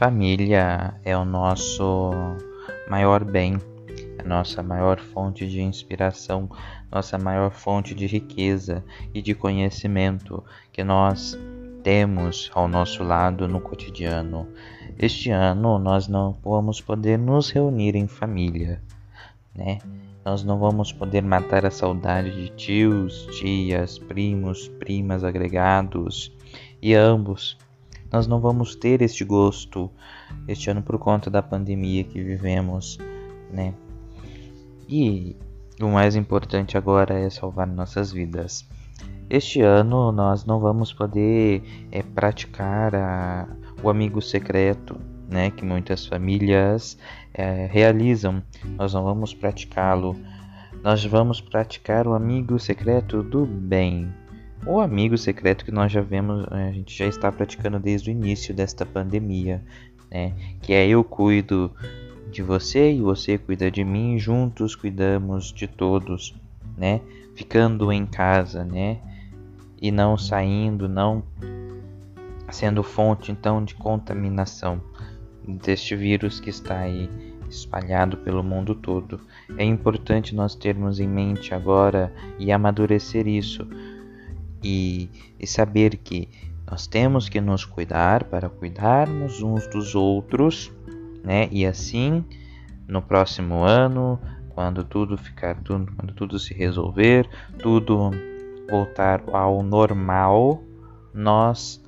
Família é o nosso maior bem, a nossa maior fonte de inspiração, nossa maior fonte de riqueza e de conhecimento que nós temos ao nosso lado no cotidiano. Este ano nós não vamos poder nos reunir em família, né? Nós não vamos poder matar a saudade de tios, tias, primos, primas, agregados e ambos. Nós não vamos ter este gosto este ano por conta da pandemia que vivemos, né? E o mais importante agora é salvar nossas vidas. Este ano nós não vamos poder é, praticar a, o amigo secreto, né, que muitas famílias é, realizam. Nós não vamos praticá-lo. Nós vamos praticar o amigo secreto do bem. O amigo secreto que nós já vemos, é, a gente já está praticando desde o início desta pandemia, né? Que é eu cuido de você e você cuida de mim, juntos cuidamos de todos, né? Ficando em casa, né? E não saindo, não sendo fonte então de contaminação deste vírus que está aí espalhado pelo mundo todo. É importante nós termos em mente agora e amadurecer isso e, e saber que nós temos que nos cuidar para cuidarmos uns dos outros, né? E assim, no próximo ano, quando tudo ficar tudo, quando tudo se resolver, tudo voltar ao normal, nós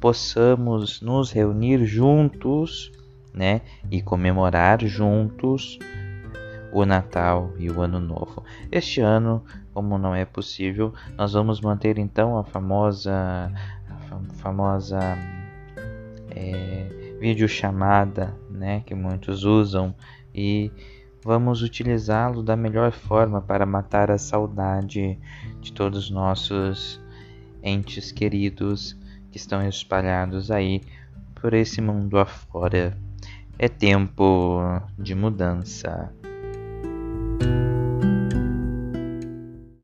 possamos nos reunir juntos, né, e comemorar juntos o Natal e o Ano Novo. Este ano, como não é possível, nós vamos manter então a famosa a famosa é, videochamada, né, que muitos usam e vamos utilizá-lo da melhor forma para matar a saudade de todos os nossos entes queridos que estão espalhados aí por esse mundo afora. É tempo de mudança. thank you